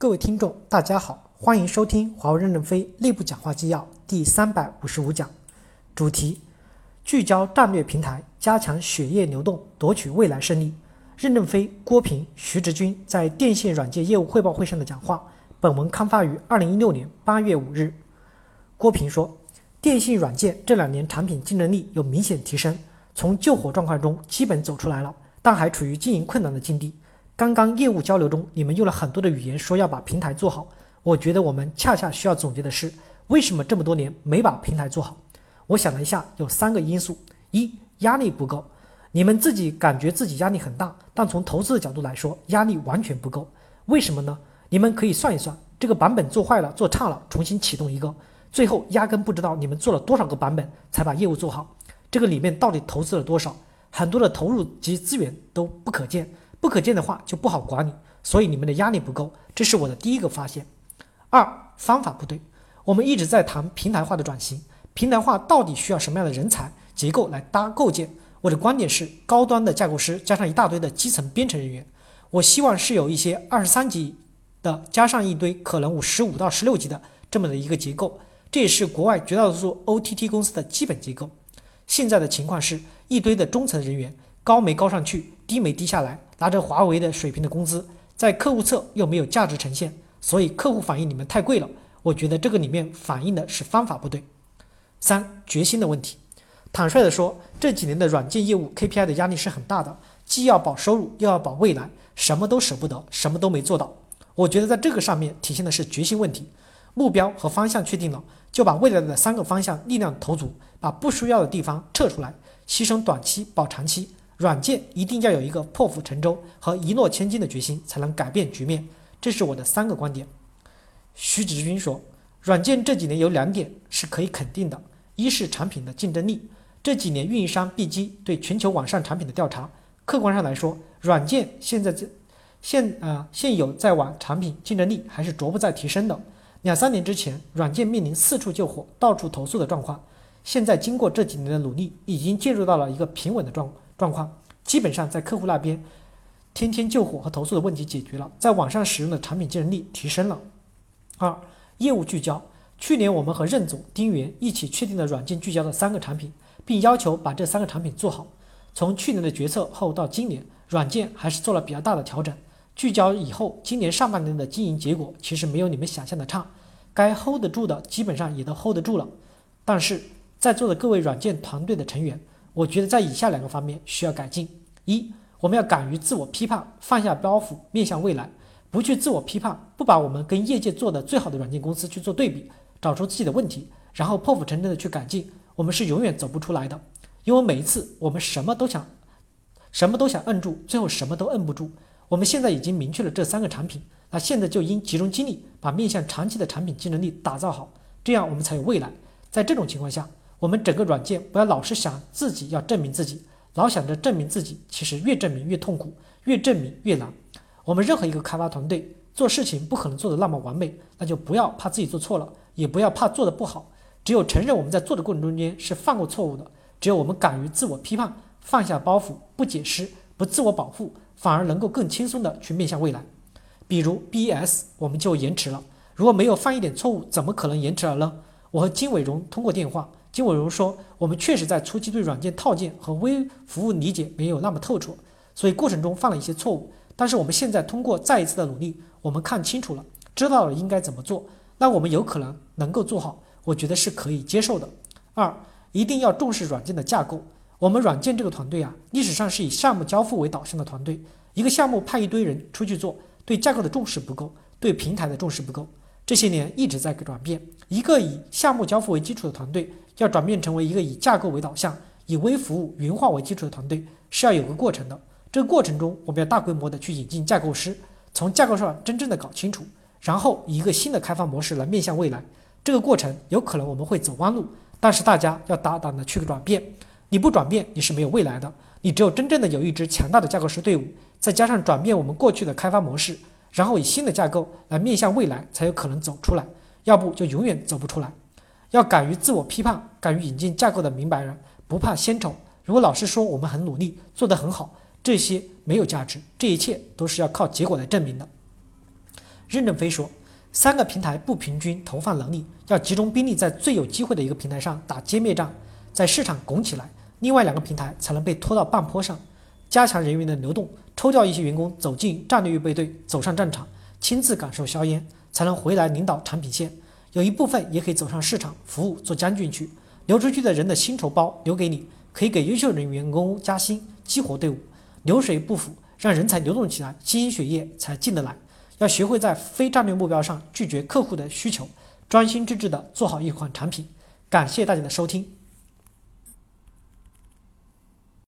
各位听众，大家好，欢迎收听华为任正非内部讲话纪要第三百五十五讲，主题：聚焦战略平台，加强血液流动，夺取未来胜利。任正非、郭平、徐直军在电信软件业务汇报会上的讲话。本文刊发于二零一六年八月五日。郭平说，电信软件这两年产品竞争力有明显提升，从救火状况中基本走出来了，但还处于经营困难的境地。刚刚业务交流中，你们用了很多的语言说要把平台做好，我觉得我们恰恰需要总结的是，为什么这么多年没把平台做好？我想了一下，有三个因素：一，压力不够。你们自己感觉自己压力很大，但从投资的角度来说，压力完全不够。为什么呢？你们可以算一算，这个版本做坏了、做差了，重新启动一个，最后压根不知道你们做了多少个版本才把业务做好。这个里面到底投资了多少？很多的投入及资源都不可见，不可见的话就不好管理，所以你们的压力不够，这是我的第一个发现。二，方法不对。我们一直在谈平台化的转型，平台化到底需要什么样的人才结构来搭构建？我的观点是，高端的架构师加上一大堆的基层编程人员，我希望是有一些二十三级的，加上一堆可能五十五到十六级的这么的一个结构，这也是国外绝大多数 OTT 公司的基本结构。现在的情况是一堆的中层人员，高没高上去，低没低下来，拿着华为的水平的工资，在客户侧又没有价值呈现，所以客户反映你们太贵了。我觉得这个里面反映的是方法不对。三，决心的问题。坦率地说，这几年的软件业务 KPI 的压力是很大的，既要保收入，又要保未来，什么都舍不得，什么都没做到。我觉得在这个上面体现的是决心问题。目标和方向确定了，就把未来的三个方向力量投足，把不需要的地方撤出来，牺牲短期保长期。软件一定要有一个破釜沉舟和一诺千金的决心，才能改变局面。这是我的三个观点。徐志军说，软件这几年有两点是可以肯定的，一是产品的竞争力。这几年运营商 B 机对全球网上产品的调查，客观上来说，软件现在这现啊现有在网产品竞争力还是逐步在提升的。两三年之前，软件面临四处救火、到处投诉的状况，现在经过这几年的努力，已经进入到了一个平稳的状状况。基本上在客户那边，天天救火和投诉的问题解决了，在网上使用的产品竞争力提升了。二、业务聚焦。去年我们和任总、丁元一起确定了软件聚焦的三个产品。并要求把这三个产品做好。从去年的决策后到今年，软件还是做了比较大的调整。聚焦以后，今年上半年的经营结果其实没有你们想象的差，该 hold 得住的基本上也都 hold 得住了。但是在座的各位软件团队的成员，我觉得在以下两个方面需要改进：一，我们要敢于自我批判，放下包袱，面向未来，不去自我批判，不把我们跟业界做的最好的软件公司去做对比，找出自己的问题，然后破釜沉舟的去改进。我们是永远走不出来的，因为每一次我们什么都想，什么都想摁住，最后什么都摁不住。我们现在已经明确了这三个产品，那现在就应集中精力把面向长期的产品竞争力打造好，这样我们才有未来。在这种情况下，我们整个软件不要老是想自己要证明自己，老想着证明自己，其实越证明越痛苦，越证明越难。我们任何一个开发团队做事情不可能做得那么完美，那就不要怕自己做错了，也不要怕做得不好。只有承认我们在做的过程中间是犯过错误的，只有我们敢于自我批判，放下包袱，不解释，不自我保护，反而能够更轻松的去面向未来。比如 BES 我们就延迟了，如果没有犯一点错误，怎么可能延迟了呢？我和金伟荣通过电话，金伟荣说我们确实在初期对软件套件和微服务理解没有那么透彻，所以过程中犯了一些错误。但是我们现在通过再一次的努力，我们看清楚了，知道了应该怎么做，那我们有可能能够做好。我觉得是可以接受的。二，一定要重视软件的架构。我们软件这个团队啊，历史上是以项目交付为导向的团队。一个项目派一堆人出去做，对架构的重视不够，对平台的重视不够。这些年一直在转变。一个以项目交付为基础的团队，要转变成为一个以架构为导向、以微服务、云化为基础的团队，是要有个过程的。这个过程中，我们要大规模的去引进架构师，从架构上真正的搞清楚，然后以一个新的开发模式来面向未来。这个过程有可能我们会走弯路，但是大家要大胆的去转变。你不转变，你是没有未来的。你只有真正的有一支强大的架构师队伍，再加上转变我们过去的开发模式，然后以新的架构来面向未来，才有可能走出来。要不就永远走不出来。要敢于自我批判，敢于引进架构的明白人，不怕先丑。如果老是说我们很努力，做得很好，这些没有价值。这一切都是要靠结果来证明的。任正非说，三个平台不平均投放能力，要集中兵力在最有机会的一个平台上打歼灭战，在市场拱起来，另外两个平台才能被拖到半坡上。加强人员的流动，抽调一些员工走进战略预备队，走上战场，亲自感受硝烟，才能回来领导产品线。有一部分也可以走上市场服务，做将军去。留出去的人的薪酬包留给你，可以给优秀人员工加薪，激活队伍。流水不腐，让人才流动起来，新鲜血液才进得来。要学会在非战略目标上拒绝客户的需求，专心致志地做好一款产品。感谢大家的收听。